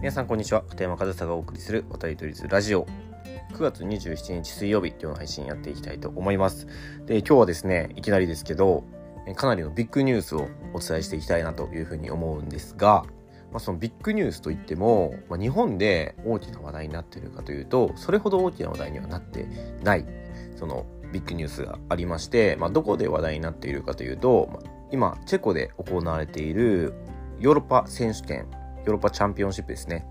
皆さんこんにちは。片山和沙がお送りする渡り鳥ズラジオ。9月27日水曜日今日の配信やっていきたいと思います。で今日はですねいきなりですけどかなりのビッグニュースをお伝えしていきたいなというふうに思うんですがまあ、そのビッグニュースといっても、まあ、日本で大きな話題になっているかというとそれほど大きな話題にはなってないそのビッグニュースがありまして、まあ、どこで話題になっているかというと、まあ、今チェコで行われているヨーロッパ選手権ヨーロッパチャンピオンシップですね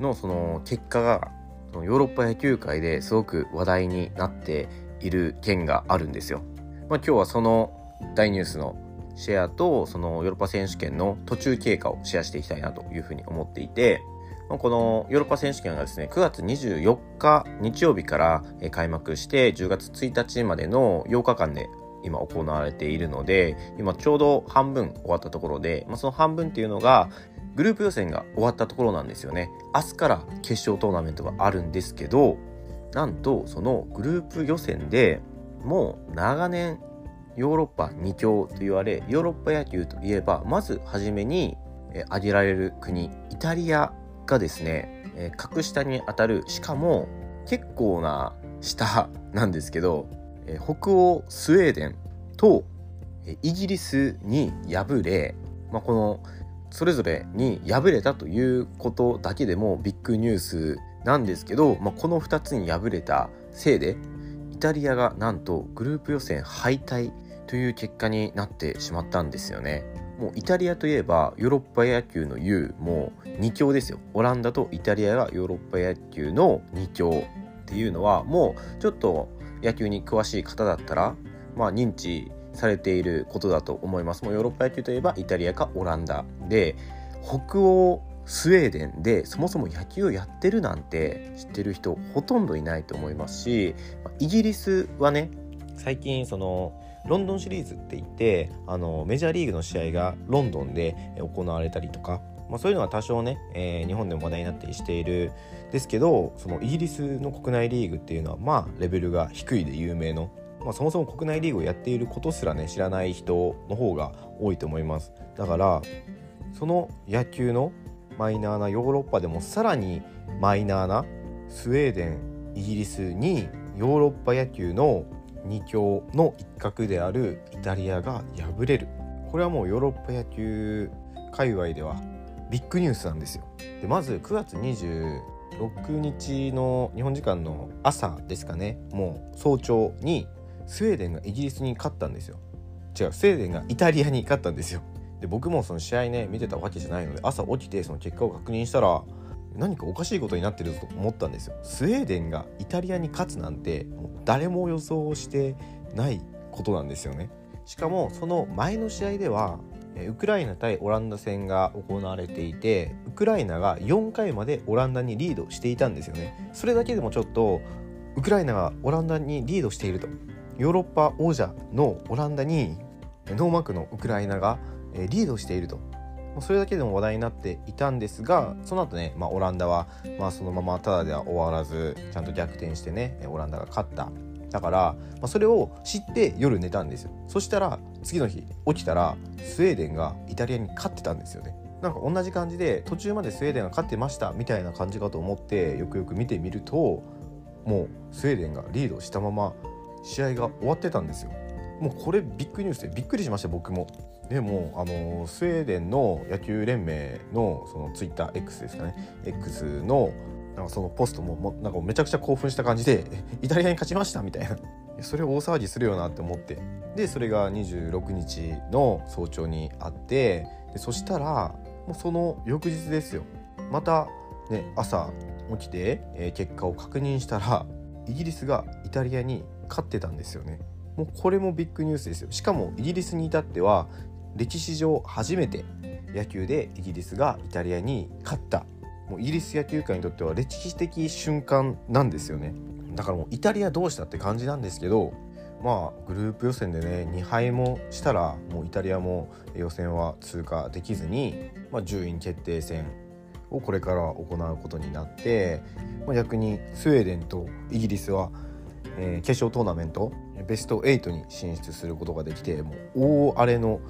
のその結果がヨーロッパ野球界ですごく話題になっている件があるんですよ。まあ、今日はその大ニュースのシェアとそのヨーロッパ選手権の途中経過をシェアしていきたいなというふうに思っていて、このヨーロッパ選手権がですね、9月24日日曜日から開幕して10月1日までの8日間で今行われているので、今ちょうど半分終わったところで、まあ、その半分っていうのがグループ予選が終わったところなんですよね。明日から決勝トーナメントがあるんですけど、なんとそのグループ予選でもう長年ヨーロッパ2強と言われ、ヨーロッパ野球といえば、まず初めに挙げられる国、イタリアがですね、格下にあたる、しかも結構な下なんですけど、北欧スウェーデンとイギリスに敗れ、まあ、このそれぞれに敗れたということだけでもビッグニュースなんですけど、まあ、この2つに敗れたせいでイタリアがなんとグループ予選敗退という結果になってしまったんですよね。もうイタリアといえばヨーロッパ野球の U も2強ですよ。オランダとイタリアがヨーロッパ野球の2強っていうのはもうちょっと野球に詳しい方だったらまあ認知されていることだと思います。もうヨーロッパ野球といえばイタリアかオランダで北欧スウェーデンでそもそも野球をやってるなんて知ってる人ほとんどいないと思いますしイギリスはね最近そのロンドンシリーズって言ってあのメジャーリーグの試合がロンドンで行われたりとか、まあ、そういうのは多少ね、えー、日本でも話題になったりしているですけどそのイギリスの国内リーグっていうのはまあレベルが低いで有名のまあ、そもそも国内リーグをやっていることすらね知らない人の方が多いと思います。だからその野球のマイナーなヨーロッパでもさらにマイナーなスウェーデンイギリスにヨーロッパ野球の2強の一角であるイタリアが敗れる。これはもうヨーロッパ野球界隈ではビッグニュースなんですよ。でまず9月26日の日本時間の朝ですかね。もう早朝にスウェーデンがイギリスに勝ったんですよ。違うスウェーデンがイタリアに勝ったんですよ。で僕もその試合ね見てたわけじゃないので朝起きてその結果を確認したら何かおかしいことになってると思ったんですよ。スウェーデンがイタリアに勝つなんてもう誰も予想してないことなんですよね。しかもその前の試合ではウクライナ対オランダ戦が行われていてウクライナが4回までオランダにリードしていたんですよね。それだけでもちょっとウクライナがオランダにリードしていると。ヨーロッパ王者のオランダにノーマークのウクライナがリードしていると。それだけでも話題になっていたんですがその後ね、まあ、オランダは、まあ、そのままただでは終わらずちゃんと逆転してねオランダが勝った。だから、まあ、それを知って夜寝たんですよ。そしたら次の日起きたらスウェーデンがイタリアに勝ってたんですよね。なんか同じ感じで途中までスウェーデンが勝ってましたみたいな感じかと思ってよくよく見てみるともうスウェーデンがリードしたまま試合が終わってたんですよ。もうこれビッグニュースでびっくりしました僕も。でもあのスウェーデンの野球連盟のそのツイッター X ですかね。X のなんかそのポストももなんかめちゃくちゃ興奮した感じで イタリアに勝ちましたみたいな。それを大騒ぎするよなって思って。でそれが26日の早朝にあってでそしたらもうその翌日ですよ。またね朝起きて、えー、結果を確認したらイギリスがイタリアに勝ってたんですよね。もうこれもビッグニュースですよ。しかもイギリスに至っては歴史上初めて野球でイギリスがイタリアに勝った。もうイギリス野球界にとっては歴史的瞬間なんですよね。だからもうイタリアどうしたって感じなんですけどまあグループ予選でね2敗もしたらもうイタリアも予選は通過できずに、まあ、順位決定戦をこれから行うことになって、まあ、逆にスウェーデンとイギリスはえー、決勝トーナメントベスト8に進出することができてもう大荒れの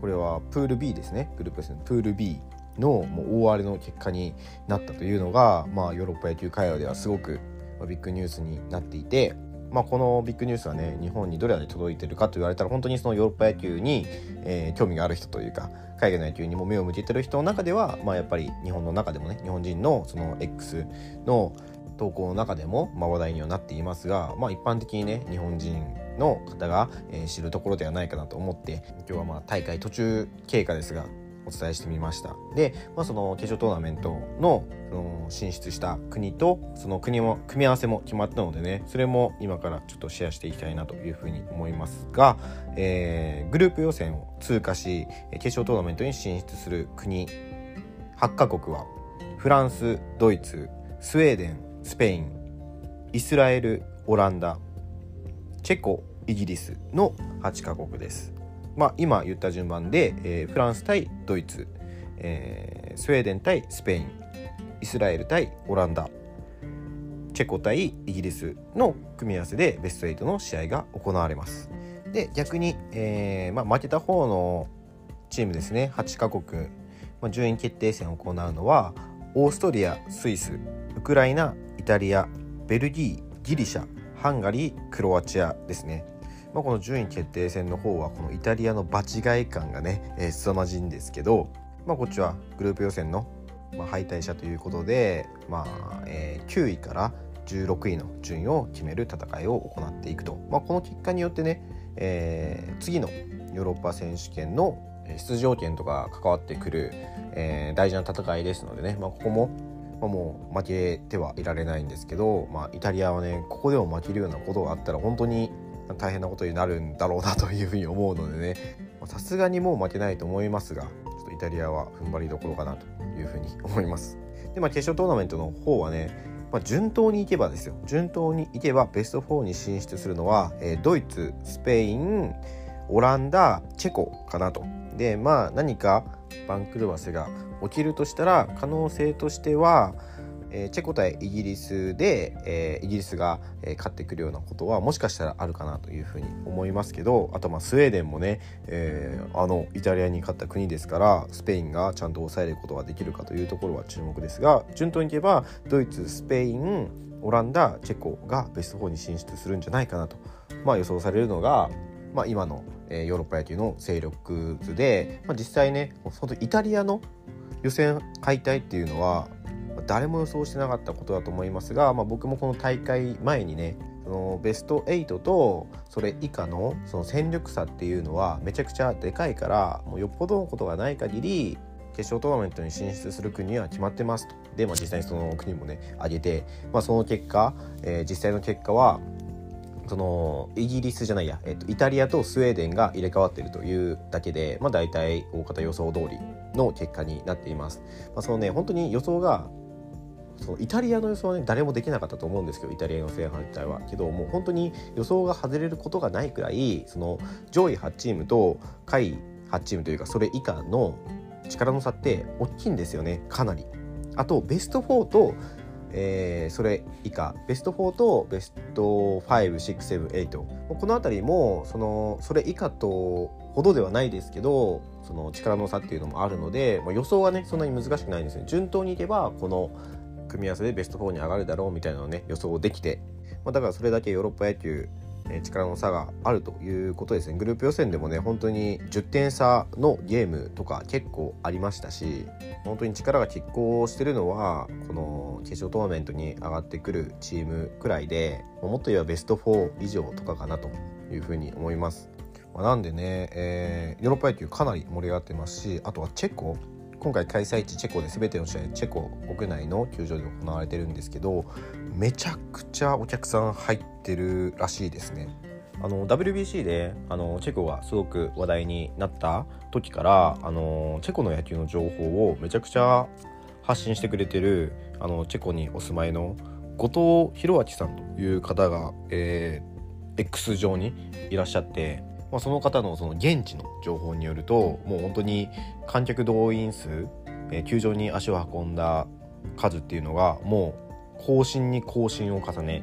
これはプール B ですね。グループですねプール B のもう大荒れの結果になったというのが、まあ、ヨーロッパ野球界隈ではすごくビッグニュースになっていて、まあ、このビッグニュースはね日本にどれだけ届いてるかと言われたら本当にそのヨーロッパ野球に、えー、興味がある人というか海外の野球にも目を向けてる人の中では、まあ、やっぱり日本の中でもね日本人のその X の投稿の中でも、まあ、話題にはなっていますが、まあ、一般的にね日本人の方が、えー、知るところではないかなと思って今日はまあ大会途中経過ですがお伝えしてみました。で、まあ、その決勝トーナメントのその進出した国とその国も組み合わせも決まったのでねそれも今からちょっとシェアしていきたいなというふうに思いますが、えー、グループ予選を通過し決勝トーナメントに進出する国8カ国はフランスドイツスウェーデンスペインイスラエルオランダチェコイギリスの8カ国です。まあ、今言った順番で、えー、フランス対ドイツ、えー、スウェーデン対スペインイスラエル対オランダチェコ対イギリスの組み合わせでベスト8の試合が行われます。で逆に、えーまあ、負けた方のチームですね8カ国、まあ、順位決定戦を行うのはオーストリアスイスウクライナタリアベルギーギリシャハンガリークロアチアですね。まあ、この順位決定戦の方はこのイタリアの場違い感がね、えー、凄まじいんですけど、まあ、こっちはグループ予選の、まあ、敗退者ということで、まあえー、9位から16位の順位を決める戦いを行っていくと、まあ、この結果によってね、えー、次のヨーロッパ選手権の出場権とか関わってくる、えー、大事な戦いですのでね、まあ、ここも、まあ、もう負けてはいられないんですけど、まあ、イタリアはねここでも負けるようなことがあったら本当に大変なことになるんだろうなというふうに思うのでねさすがにもう負けないと思いますがちょっとイタリアは踏ん張りどころかなというふうに思います。でまあ決勝トーナメントの方はねまあ、順当にいけばですよ順当にいけばベスト4に進出するのは、えー、ドイツスペインオランダチェコかなと。でまあ何か番狂わせが起きるとしたら可能性としては、えー、チェコ対イギリスで、えー、イギリスが、えー、勝ってくるようなことはもしかしたらあるかなというふうに思いますけどあとまあスウェーデンもね、えー、あのイタリアに勝った国ですからスペインがちゃんと抑えることができるかというところは注目ですが順当にいけばドイツスペインオランダチェコがベスト4に進出するんじゃないかなと、まあ、予想されるのが、まあ、今の、えー、ヨーロッパ野球の勢力図で、まあ、実際ね本当イタリアの予選敗退っていうのは誰も予想してなかったことだと思いますが、まあ、僕もこの大会前にねそのベスト8とそれ以下のその戦力差っていうのはめちゃくちゃでかいからもうよっぽどのことがない限り決勝トーナメントに進出する国は決まってますと。で、まあ、実際にその国もね挙げて、まあ、その結果、えー、実際の結果はそのイギリスじゃないや、えっと、イタリアとスウェーデンが入れ替わってるというだけで、まあ、大体大方予想通りの結果になっています。まあ、そのね本当に予想がそのイタリアの予想はね誰もできなかったと思うんですけどイタリアの正反対はけどもう本当に予想が外れることがないくらいその上位8チームと下位8チームというかそれ以下の力の差って大きいんですよねかなり。あとベスト4と、えー、それ以下。ベスト4とベスト56788この辺りもそのそれ以下とほどではないですけどその力の差っていうのもあるので、まあ、予想はねそんなに難しくないんですね順当にいけばこの組み合わせでベスト4に上がるだろうみたいなのをね予想できて、まあ、だからそれだけヨーロッパ野球力の差があるということですねグループ予選でもね本当に10点差のゲームとか結構ありましたし本当に力が拮抗してるのはこの決勝トーナメントに上がってくるチームくらいでもっと言えばベスト4以上とかかなというふうに思います。ま、なんでね、えー、ヨーロッパ野球かなり盛り上がってますしあとはチェコ今回開催地チェコで全ての試合チェコ国内の球場で行われてるんですけどめちゃくちゃお客さん入ってるらしいですね。あの WBC であのチェコがすごく話題になった時からあのチェコの野球の情報をめちゃくちゃ発信してくれてるあのチェコにお住まいの後藤弘明さんという方が、えー、X 上にいらっしゃってまあ、その方のその現地の情報によるともう本当に観客動員数、えー、球場に足を運んだ数っていうのがもう更新に更新を重ね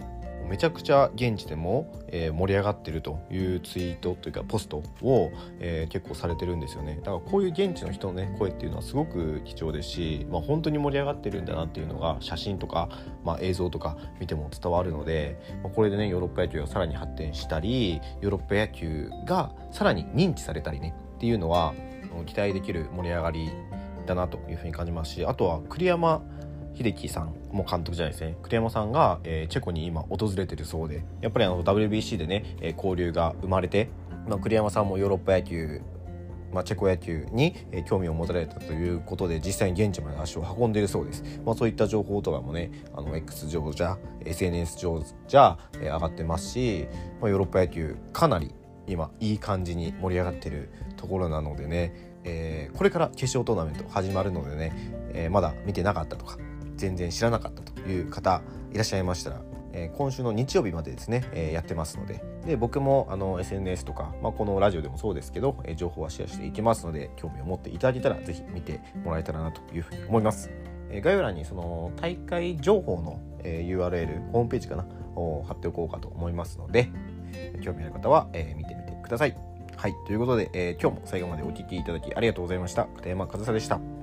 めちゃくちゃ現地でも、えー、盛り上がってるというツイートというかポストを、えー、結構されてるんですよね。だからこういう現地の人の、ね、声っていうのはすごく貴重ですし、まあ、本当に盛り上がってるんだなっていうのが写真とか、まあ、映像とか見ても伝わるので、まあ、これでねヨーロッパ野球がさらに発展したりヨーロッパ野球がさらに認知されたりねっていうのは期待できる盛り上がりだなというふうに感じますしあとは栗山秀樹さんも監督じゃないですね。栗山さんが、えー、チェコに今訪れてるそうでやっぱりあの WBC でね、えー、交流が生まれて、まあ、栗山さんもヨーロッパ野球まあ、チェコ野球に、え、興味を持たれたということで実際に現地まで足を運んでいるそうです、まあ、そういった情報とかもねあの X 上じゃ SNS 上じゃ、え、上がってますし、まあ、ヨーロッパ野球かなり今いい感じに盛り上がってるところなのでねえー、これから決勝トーナメント始まるのでね、えー、まだ見てなかったとか全然知らなかったという方いらっしゃいましたら、えー、今週の日曜日までですね、えやってますのでで僕もあの SNS とか、まあ、このラジオでもそうですけど、え情報はシェアしていきますので興味を持っていただけたら是非見てもらえたらなというふうに思います。え概要欄にその大会情報の、え URL ホームページかなを貼っておこうかと思いますので興味ある方は、え見てみてください。はい。ということで、えー、今日も最後までお聴きいただきありがとうございました。片山和沙でした。